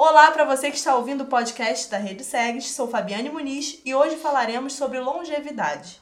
Olá para você que está ouvindo o podcast da Rede Segs, sou Fabiane Muniz e hoje falaremos sobre longevidade.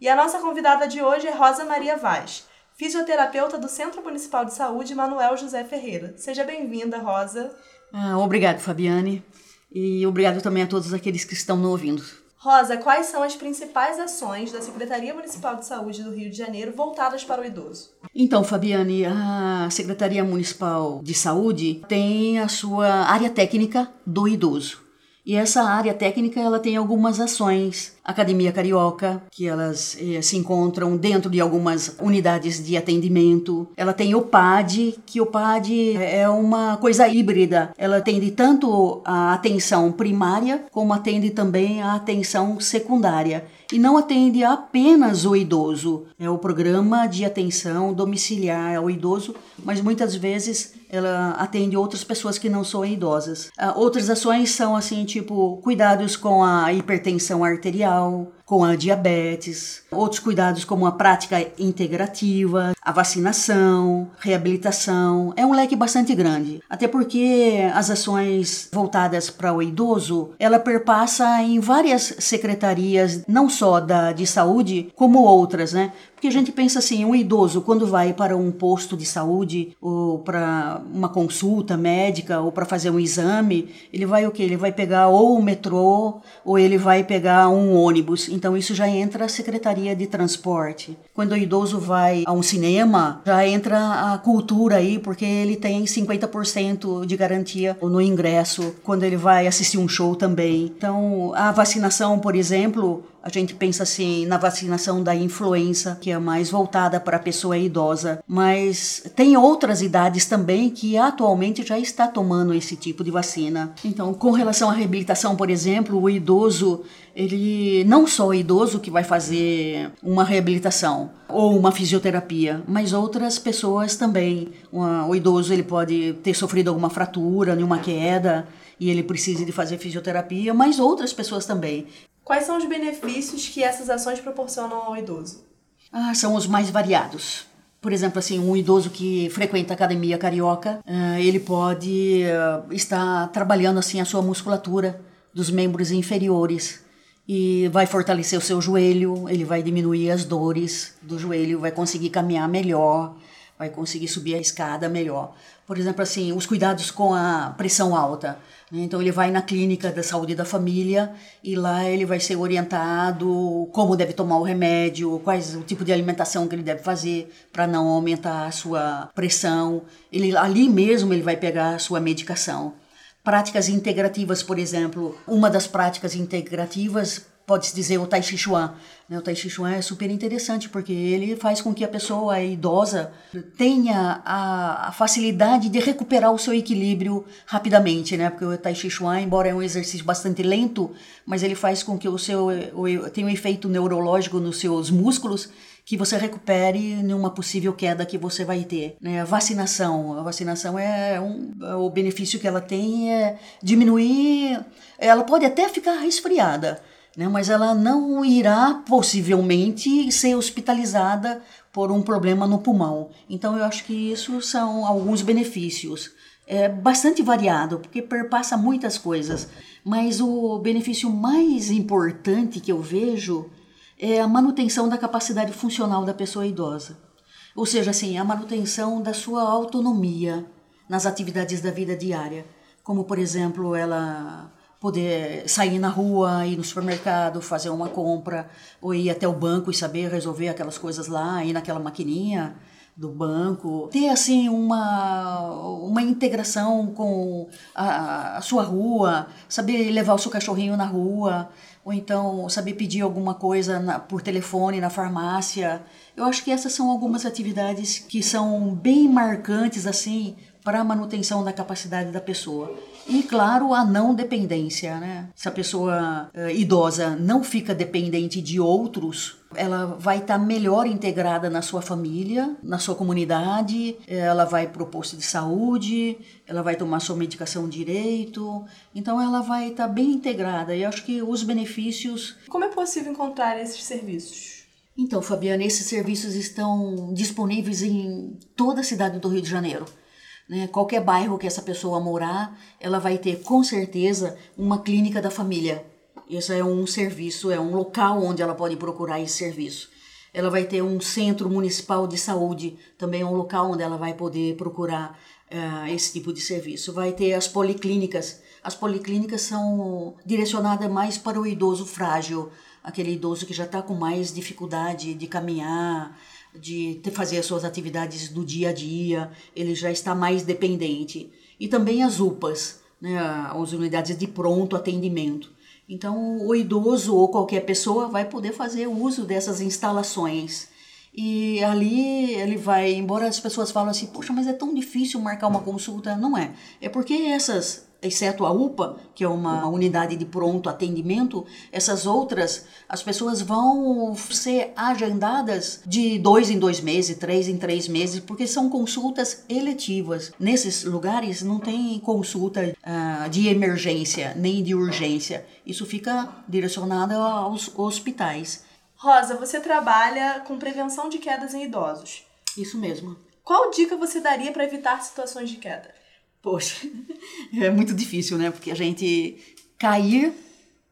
E a nossa convidada de hoje é Rosa Maria Vaz, fisioterapeuta do Centro Municipal de Saúde Manuel José Ferreira. Seja bem-vinda, Rosa. Ah, obrigado, Fabiane. E obrigado também a todos aqueles que estão nos ouvindo. Rosa, quais são as principais ações da Secretaria Municipal de Saúde do Rio de Janeiro voltadas para o idoso? Então, Fabiane, a Secretaria Municipal de Saúde tem a sua área técnica do idoso. E essa área técnica ela tem algumas ações Academia Carioca, que elas eh, se encontram dentro de algumas unidades de atendimento. Ela tem o PAD, que o PAD é uma coisa híbrida. Ela atende tanto a atenção primária, como atende também a atenção secundária. E não atende apenas o idoso. É o programa de atenção domiciliar ao idoso, mas muitas vezes ela atende outras pessoas que não são idosas. Ah, outras ações são assim, tipo, cuidados com a hipertensão arterial Natal, com a diabetes, outros cuidados como a prática integrativa, a vacinação, reabilitação. É um leque bastante grande, até porque as ações voltadas para o idoso, ela perpassa em várias secretarias, não só da de saúde, como outras, né? Porque a gente pensa assim, um idoso quando vai para um posto de saúde ou para uma consulta médica ou para fazer um exame, ele vai o quê? Ele vai pegar ou o metrô ou ele vai pegar um ônibus. Então isso já entra a Secretaria de Transporte. Quando o idoso vai a um cinema, já entra a cultura aí, porque ele tem 50% de garantia no ingresso quando ele vai assistir um show também. Então, a vacinação, por exemplo, a gente pensa assim na vacinação da influenza, que é mais voltada para a pessoa idosa, mas tem outras idades também que atualmente já está tomando esse tipo de vacina. Então, com relação à reabilitação, por exemplo, o idoso, ele não só o idoso que vai fazer uma reabilitação ou uma fisioterapia, mas outras pessoas também. O idoso ele pode ter sofrido alguma fratura, uma queda, e ele precisa de fazer fisioterapia, mas outras pessoas também. Quais são os benefícios que essas ações proporcionam ao idoso? Ah, são os mais variados. Por exemplo, assim, um idoso que frequenta a academia carioca, uh, ele pode uh, estar trabalhando assim a sua musculatura dos membros inferiores e vai fortalecer o seu joelho, ele vai diminuir as dores do joelho, vai conseguir caminhar melhor, vai conseguir subir a escada melhor. Por exemplo, assim, os cuidados com a pressão alta. Né? Então ele vai na clínica da saúde da família e lá ele vai ser orientado como deve tomar o remédio, quais o tipo de alimentação que ele deve fazer para não aumentar a sua pressão. Ele ali mesmo ele vai pegar a sua medicação. Práticas integrativas, por exemplo, uma das práticas integrativas pode-se dizer o Tai Chi Chuan. Né? O Tai Chi Chuan é super interessante porque ele faz com que a pessoa idosa tenha a, facilidade de recuperar o seu equilíbrio rapidamente, né? Porque o Tai Chi Chuan, embora é um exercício bastante lento, mas ele faz com que o seu o, tenha um efeito neurológico nos seus músculos que você recupere numa possível queda que você vai ter. Né? A vacinação, a vacinação é um, o benefício que ela tem é diminuir, ela pode até ficar resfriada, né? mas ela não irá possivelmente ser hospitalizada por um problema no pulmão. Então eu acho que isso são alguns benefícios. É bastante variado, porque perpassa muitas coisas, mas o benefício mais importante que eu vejo é a manutenção da capacidade funcional da pessoa idosa. Ou seja, assim, a manutenção da sua autonomia nas atividades da vida diária, como por exemplo, ela poder sair na rua, ir no supermercado, fazer uma compra, ou ir até o banco e saber resolver aquelas coisas lá, ir naquela maquininha do banco, ter assim uma, uma integração com a, a sua rua, saber levar o seu cachorrinho na rua, ou então saber pedir alguma coisa na, por telefone na farmácia. Eu acho que essas são algumas atividades que são bem marcantes assim para a manutenção da capacidade da pessoa. E, claro, a não dependência, né? Se a pessoa uh, idosa não fica dependente de outros, ela vai estar tá melhor integrada na sua família, na sua comunidade, ela vai para o posto de saúde, ela vai tomar sua medicação direito, então ela vai estar tá bem integrada. E acho que os benefícios. Como é possível encontrar esses serviços? Então, Fabiana, esses serviços estão disponíveis em toda a cidade do Rio de Janeiro. Né? Qualquer bairro que essa pessoa morar, ela vai ter com certeza uma clínica da família. Esse é um serviço, é um local onde ela pode procurar esse serviço. Ela vai ter um centro municipal de saúde, também é um local onde ela vai poder procurar uh, esse tipo de serviço. Vai ter as policlínicas. As policlínicas são direcionadas mais para o idoso frágil, aquele idoso que já está com mais dificuldade de caminhar, de fazer as suas atividades do dia a dia, ele já está mais dependente. E também as UPAs, né, as unidades de pronto atendimento. Então, o idoso ou qualquer pessoa vai poder fazer uso dessas instalações. E ali ele vai, embora as pessoas falem assim, poxa, mas é tão difícil marcar uma consulta. Não é. É porque essas exceto a UPA, que é uma unidade de pronto atendimento, essas outras, as pessoas vão ser agendadas de dois em dois meses, três em três meses, porque são consultas eletivas. Nesses lugares não tem consulta uh, de emergência nem de urgência. Isso fica direcionado aos hospitais. Rosa, você trabalha com prevenção de quedas em idosos. Isso mesmo. Qual dica você daria para evitar situações de queda? Poxa, é muito difícil, né? Porque a gente cair,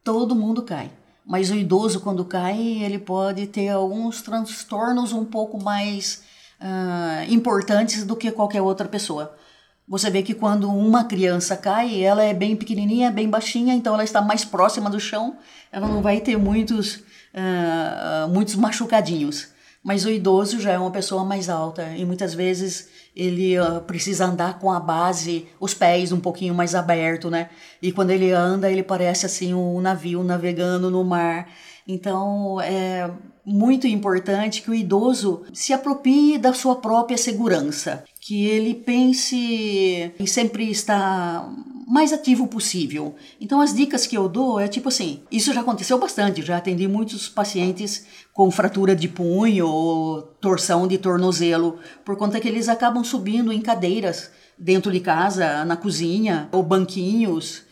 todo mundo cai. Mas o idoso, quando cai, ele pode ter alguns transtornos um pouco mais uh, importantes do que qualquer outra pessoa. Você vê que quando uma criança cai, ela é bem pequenininha, bem baixinha, então ela está mais próxima do chão, ela não vai ter muitos, uh, muitos machucadinhos. Mas o idoso já é uma pessoa mais alta e muitas vezes ele uh, precisa andar com a base, os pés um pouquinho mais aberto, né? E quando ele anda, ele parece assim um navio navegando no mar. Então é muito importante que o idoso se aproprie da sua própria segurança, que ele pense em sempre estar mais ativo possível. Então as dicas que eu dou é tipo assim, isso já aconteceu bastante, já atendi muitos pacientes com fratura de punho ou torção de tornozelo, por conta que eles acabam subindo em cadeiras dentro de casa, na cozinha, ou banquinhos,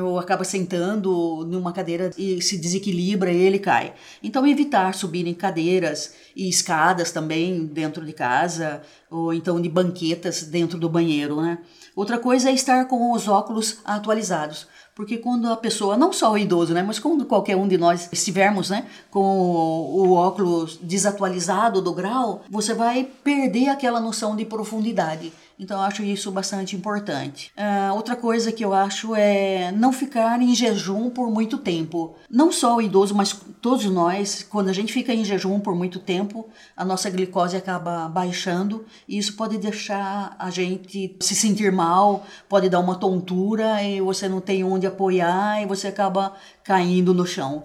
ou acaba sentando numa cadeira e se desequilibra e ele cai. Então evitar subir em cadeiras e escadas também dentro de casa, ou então de banquetas dentro do banheiro, né? Outra coisa é estar com os óculos atualizados. Porque quando a pessoa, não só o idoso, né, mas quando qualquer um de nós estivermos né, com o óculos desatualizado do grau, você vai perder aquela noção de profundidade. Então eu acho isso bastante importante. Uh, outra coisa que eu acho é não ficar em jejum por muito tempo. Não só o idoso, mas todos nós, quando a gente fica em jejum por muito tempo, a nossa glicose acaba baixando e isso pode deixar a gente se sentir mal, pode dar uma tontura e você não tem onde apoiar e você acaba caindo no chão.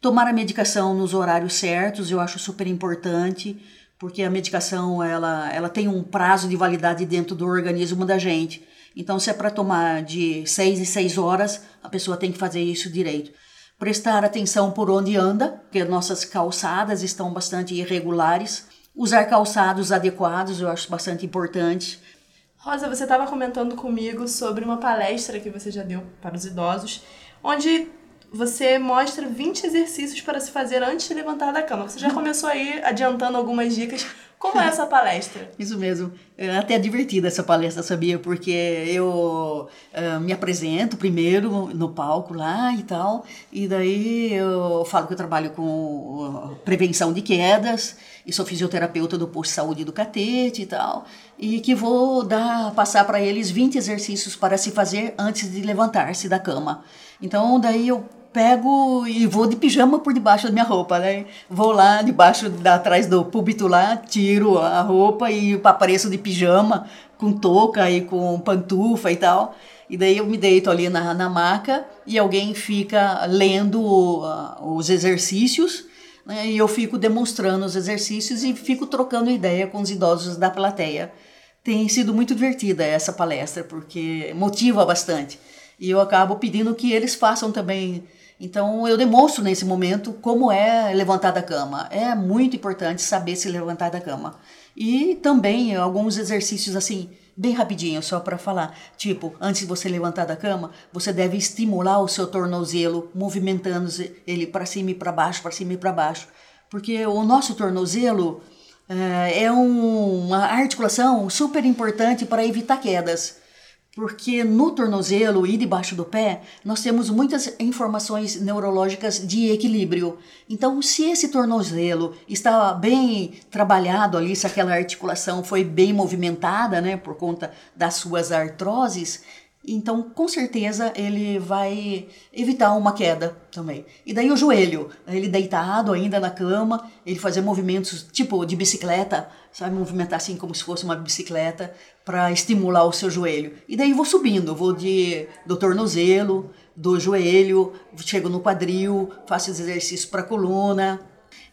Tomar a medicação nos horários certos eu acho super importante porque a medicação ela, ela tem um prazo de validade dentro do organismo da gente. Então, se é para tomar de 6 em 6 horas, a pessoa tem que fazer isso direito. Prestar atenção por onde anda, porque nossas calçadas estão bastante irregulares. Usar calçados adequados, eu acho bastante importante. Rosa, você estava comentando comigo sobre uma palestra que você já deu para os idosos, onde você mostra 20 exercícios para se fazer antes de levantar da cama. Você já começou aí adiantando algumas dicas. Como é essa palestra? Isso mesmo. É até divertida essa palestra, sabia? Porque eu uh, me apresento primeiro no palco lá e tal, e daí eu falo que eu trabalho com prevenção de quedas, e sou fisioterapeuta do posto de saúde do Catete e tal, e que vou dar passar para eles 20 exercícios para se fazer antes de levantar-se da cama. Então, daí eu pego e vou de pijama por debaixo da minha roupa, né? Vou lá debaixo, atrás do púlpito lá, tiro a roupa e apareço de pijama, com touca e com pantufa e tal. E daí eu me deito ali na, na maca e alguém fica lendo uh, os exercícios né? e eu fico demonstrando os exercícios e fico trocando ideia com os idosos da plateia tem sido muito divertida essa palestra, porque motiva bastante. E eu acabo pedindo que eles façam também. Então eu demonstro nesse momento como é levantar da cama. É muito importante saber se levantar da cama. E também alguns exercícios assim, bem rapidinho, só para falar. Tipo, antes de você levantar da cama, você deve estimular o seu tornozelo, movimentando ele para cima e para baixo, para cima e para baixo. Porque o nosso tornozelo é, é um, uma articulação super importante para evitar quedas porque no tornozelo e debaixo do pé nós temos muitas informações neurológicas de equilíbrio. Então, se esse tornozelo está bem trabalhado ali, se aquela articulação foi bem movimentada, né, por conta das suas artroses, então, com certeza, ele vai evitar uma queda também. E daí o joelho, ele deitado ainda na cama, ele fazer movimentos tipo de bicicleta, sabe? Movimentar assim como se fosse uma bicicleta para estimular o seu joelho. E daí vou subindo, vou de do tornozelo, do joelho, chego no quadril, faço exercício para coluna,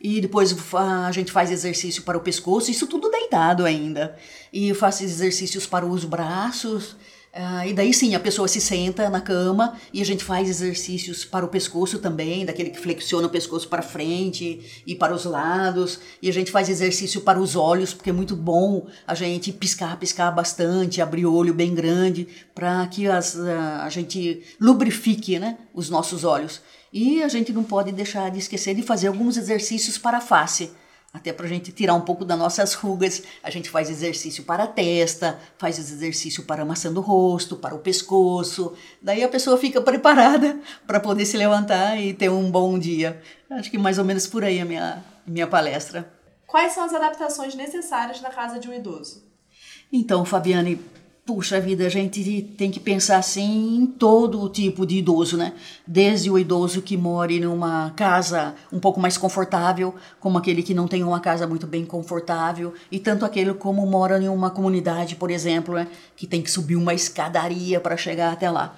e depois a gente faz exercício para o pescoço, isso tudo deitado ainda. E faço exercícios para os braços, Uh, e daí sim, a pessoa se senta na cama e a gente faz exercícios para o pescoço também, daquele que flexiona o pescoço para frente e para os lados. E a gente faz exercício para os olhos, porque é muito bom a gente piscar, piscar bastante, abrir o olho bem grande, para que as, uh, a gente lubrifique né, os nossos olhos. E a gente não pode deixar de esquecer de fazer alguns exercícios para a face até para a gente tirar um pouco das nossas rugas, a gente faz exercício para a testa, faz exercício para a maçã do rosto, para o pescoço. Daí a pessoa fica preparada para poder se levantar e ter um bom dia. Acho que mais ou menos por aí a minha, minha palestra. Quais são as adaptações necessárias na casa de um idoso? Então, Fabiane, Puxa vida, a gente tem que pensar assim em todo o tipo de idoso, né? Desde o idoso que mora numa casa um pouco mais confortável, como aquele que não tem uma casa muito bem confortável, e tanto aquele como mora em uma comunidade, por exemplo, né? que tem que subir uma escadaria para chegar até lá.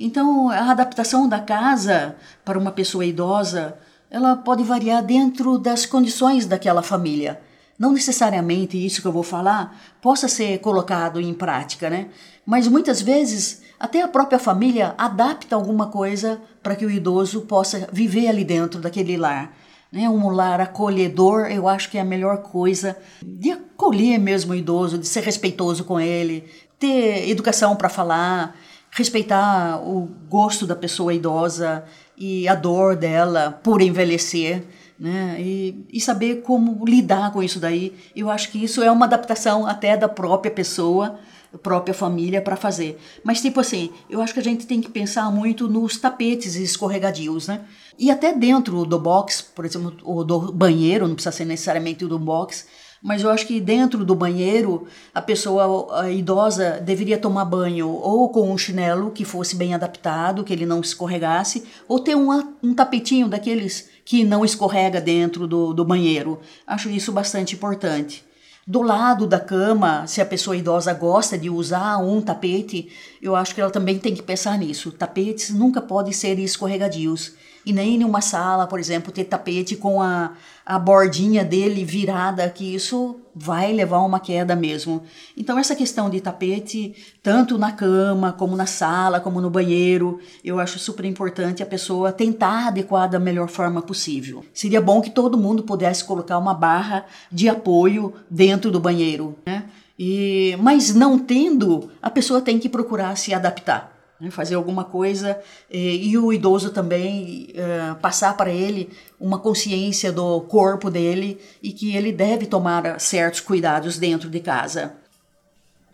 Então, a adaptação da casa para uma pessoa idosa, ela pode variar dentro das condições daquela família não necessariamente isso que eu vou falar possa ser colocado em prática, né? Mas muitas vezes até a própria família adapta alguma coisa para que o idoso possa viver ali dentro daquele lar. Né? Um lar acolhedor, eu acho que é a melhor coisa de acolher mesmo o idoso, de ser respeitoso com ele, ter educação para falar, respeitar o gosto da pessoa idosa e a dor dela por envelhecer né? E, e saber como lidar com isso daí. Eu acho que isso é uma adaptação até da própria pessoa, própria família para fazer. Mas tipo assim, eu acho que a gente tem que pensar muito nos tapetes escorregadios, né? E até dentro do box, por exemplo, ou do banheiro, não precisa ser necessariamente do box, mas eu acho que dentro do banheiro a pessoa a idosa deveria tomar banho ou com um chinelo que fosse bem adaptado, que ele não escorregasse, ou ter um, um tapetinho daqueles que não escorrega dentro do, do banheiro. Acho isso bastante importante. Do lado da cama, se a pessoa idosa gosta de usar um tapete, eu acho que ela também tem que pensar nisso. Tapetes nunca podem ser escorregadios e nem em uma sala, por exemplo, ter tapete com a, a bordinha dele virada, que isso vai levar a uma queda mesmo. Então, essa questão de tapete, tanto na cama, como na sala, como no banheiro, eu acho super importante a pessoa tentar adequar da melhor forma possível. Seria bom que todo mundo pudesse colocar uma barra de apoio dentro do banheiro, né? E, mas não tendo, a pessoa tem que procurar se adaptar né, fazer alguma coisa e, e o idoso também uh, passar para ele uma consciência do corpo dele e que ele deve tomar certos cuidados dentro de casa.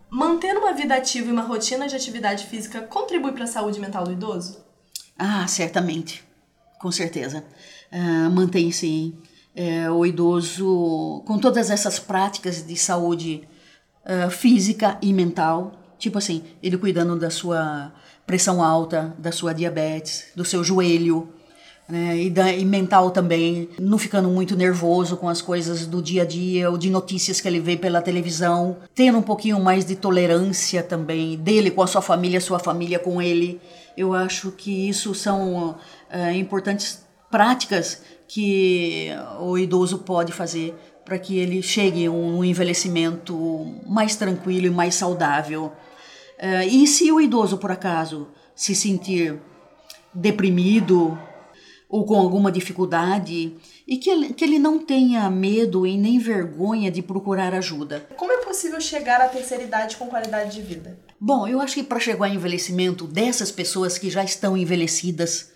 Manter uma vida ativa e uma rotina de atividade física contribui para a saúde mental do idoso? Ah, certamente, com certeza. Uh, mantém sim. Uh, o idoso, com todas essas práticas de saúde uh, física e mental, tipo assim, ele cuidando da sua pressão alta, da sua diabetes, do seu joelho, né? E, da, e mental também, não ficando muito nervoso com as coisas do dia a dia ou de notícias que ele vê pela televisão, tendo um pouquinho mais de tolerância também dele com a sua família, sua família com ele. Eu acho que isso são é, importantes práticas que o idoso pode fazer para que ele chegue a um envelhecimento mais tranquilo e mais saudável. Uh, e se o idoso, por acaso, se sentir deprimido ou com alguma dificuldade, e que ele, que ele não tenha medo e nem vergonha de procurar ajuda. Como é possível chegar à terceira idade com qualidade de vida? Bom, eu acho que para chegar ao envelhecimento dessas pessoas que já estão envelhecidas,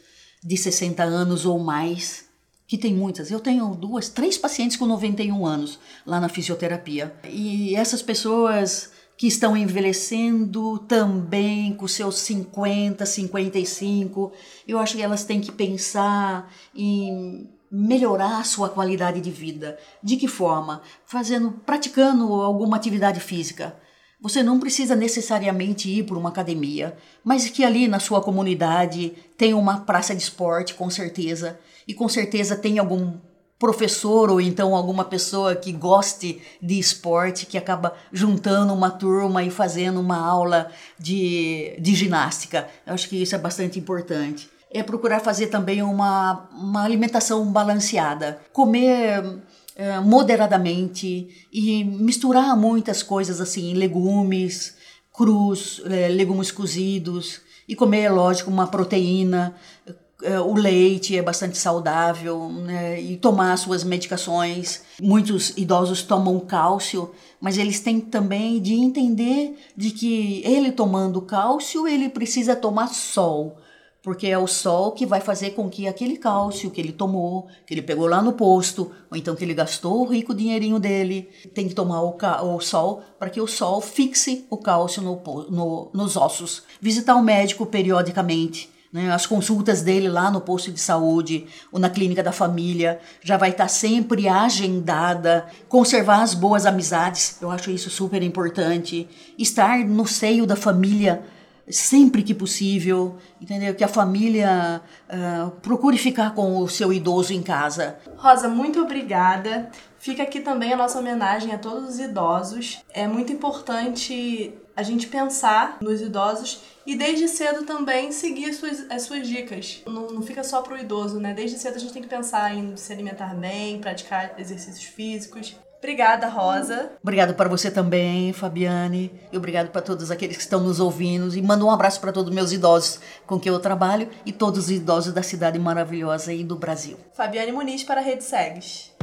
de 60 anos ou mais, que tem muitas. Eu tenho duas, três pacientes com 91 anos lá na fisioterapia. E essas pessoas que estão envelhecendo também com seus 50, 55, eu acho que elas têm que pensar em melhorar a sua qualidade de vida. De que forma? Fazendo, praticando alguma atividade física. Você não precisa necessariamente ir para uma academia, mas que ali na sua comunidade tem uma praça de esporte, com certeza, e com certeza tem algum professor ou então alguma pessoa que goste de esporte que acaba juntando uma turma e fazendo uma aula de, de ginástica. Eu acho que isso é bastante importante é procurar fazer também uma, uma alimentação balanceada. Comer é, moderadamente e misturar muitas coisas assim, legumes crus, é, legumes cozidos e comer, lógico, uma proteína. É, o leite é bastante saudável né? e tomar suas medicações. Muitos idosos tomam cálcio, mas eles têm também de entender de que ele tomando cálcio ele precisa tomar sol porque é o sol que vai fazer com que aquele cálcio que ele tomou, que ele pegou lá no posto, ou então que ele gastou o rico dinheirinho dele, tem que tomar o, o sol para que o sol fixe o cálcio no, no, nos ossos. Visitar o médico periodicamente. Né, as consultas dele lá no posto de saúde ou na clínica da família já vai estar sempre agendada. Conservar as boas amizades, eu acho isso super importante. Estar no seio da família sempre que possível, entendeu? Que a família uh, procure ficar com o seu idoso em casa. Rosa, muito obrigada. Fica aqui também a nossa homenagem a todos os idosos. É muito importante a gente pensar nos idosos e desde cedo também seguir as suas, as suas dicas. Não, não fica só pro idoso, né? Desde cedo a gente tem que pensar em se alimentar bem, praticar exercícios físicos. Obrigada, Rosa. Obrigado para você também, Fabiane. E obrigado para todos aqueles que estão nos ouvindo. E mando um abraço para todos os meus idosos com quem eu trabalho e todos os idosos da cidade maravilhosa e do Brasil. Fabiane Muniz para a Rede Segs.